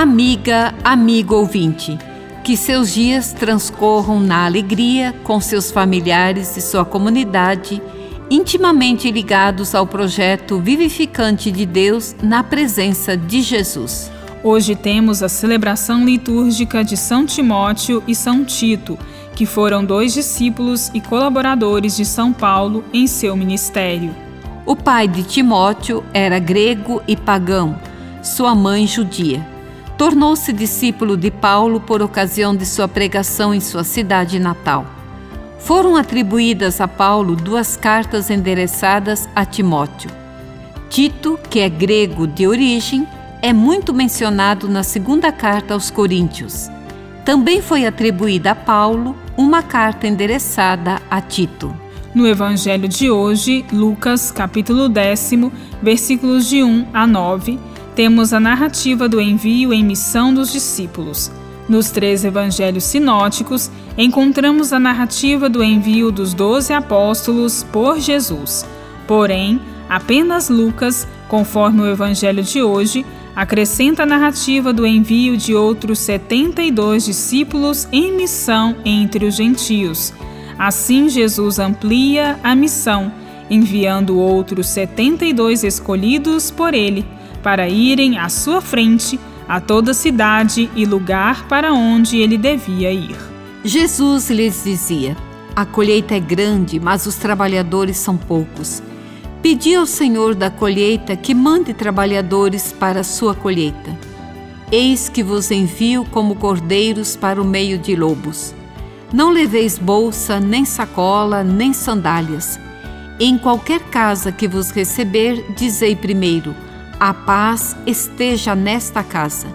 Amiga, amigo ouvinte, que seus dias transcorram na alegria com seus familiares e sua comunidade, intimamente ligados ao projeto vivificante de Deus na presença de Jesus. Hoje temos a celebração litúrgica de São Timóteo e São Tito, que foram dois discípulos e colaboradores de São Paulo em seu ministério. O pai de Timóteo era grego e pagão, sua mãe judia. Tornou-se discípulo de Paulo por ocasião de sua pregação em sua cidade natal. Foram atribuídas a Paulo duas cartas endereçadas a Timóteo. Tito, que é grego de origem, é muito mencionado na segunda carta aos Coríntios. Também foi atribuída a Paulo uma carta endereçada a Tito. No Evangelho de hoje, Lucas, capítulo décimo, versículos de 1 a 9, temos a narrativa do envio em missão dos discípulos. Nos três evangelhos sinóticos, encontramos a narrativa do envio dos doze apóstolos por Jesus. Porém, apenas Lucas, conforme o evangelho de hoje, acrescenta a narrativa do envio de outros 72 discípulos em missão entre os gentios. Assim, Jesus amplia a missão, enviando outros 72 escolhidos por ele, para irem à sua frente a toda cidade e lugar para onde ele devia ir. Jesus lhes dizia: A colheita é grande, mas os trabalhadores são poucos. Pedi ao Senhor da colheita que mande trabalhadores para a sua colheita. Eis que vos envio como cordeiros para o meio de lobos. Não leveis bolsa, nem sacola, nem sandálias. Em qualquer casa que vos receber, dizei primeiro: A paz esteja nesta casa.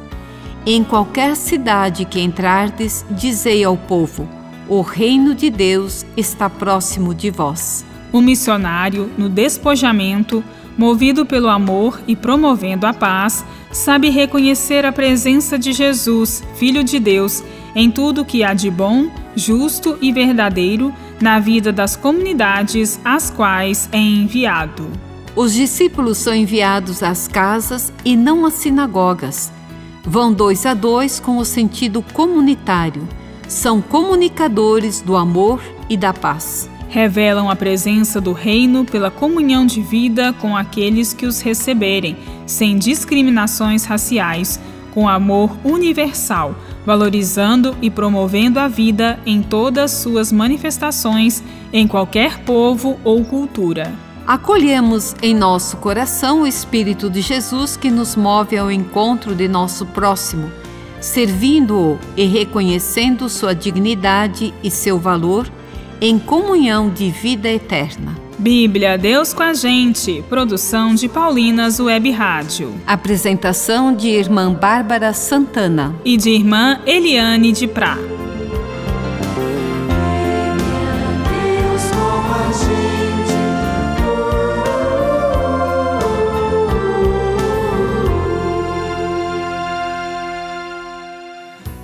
Em qualquer cidade que entrardes, dizei ao povo: O reino de Deus está próximo de vós. O missionário, no despojamento, movido pelo amor e promovendo a paz, sabe reconhecer a presença de Jesus, Filho de Deus, em tudo que há de bom, justo e verdadeiro na vida das comunidades às quais é enviado. Os discípulos são enviados às casas e não às sinagogas. Vão dois a dois com o sentido comunitário. São comunicadores do amor e da paz revelam a presença do Reino pela comunhão de vida com aqueles que os receberem, sem discriminações raciais, com amor universal, valorizando e promovendo a vida em todas suas manifestações, em qualquer povo ou cultura. Acolhemos em nosso coração o Espírito de Jesus que nos move ao encontro de nosso próximo, servindo-o e reconhecendo sua dignidade e seu valor em comunhão de vida eterna. Bíblia, Deus com a gente. Produção de Paulinas Web Rádio. Apresentação de Irmã Bárbara Santana e de Irmã Eliane de Prá.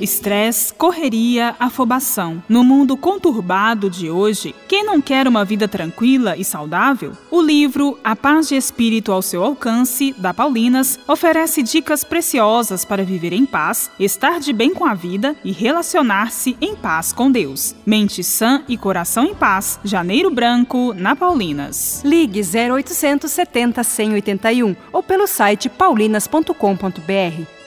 Estresse, correria, afobação. No mundo conturbado de hoje, quem não quer uma vida tranquila e saudável? O livro A Paz de Espírito ao seu alcance, da Paulinas, oferece dicas preciosas para viver em paz, estar de bem com a vida e relacionar-se em paz com Deus. Mente sã e coração em paz. Janeiro Branco, na Paulinas. Ligue 0870 181 ou pelo site paulinas.com.br.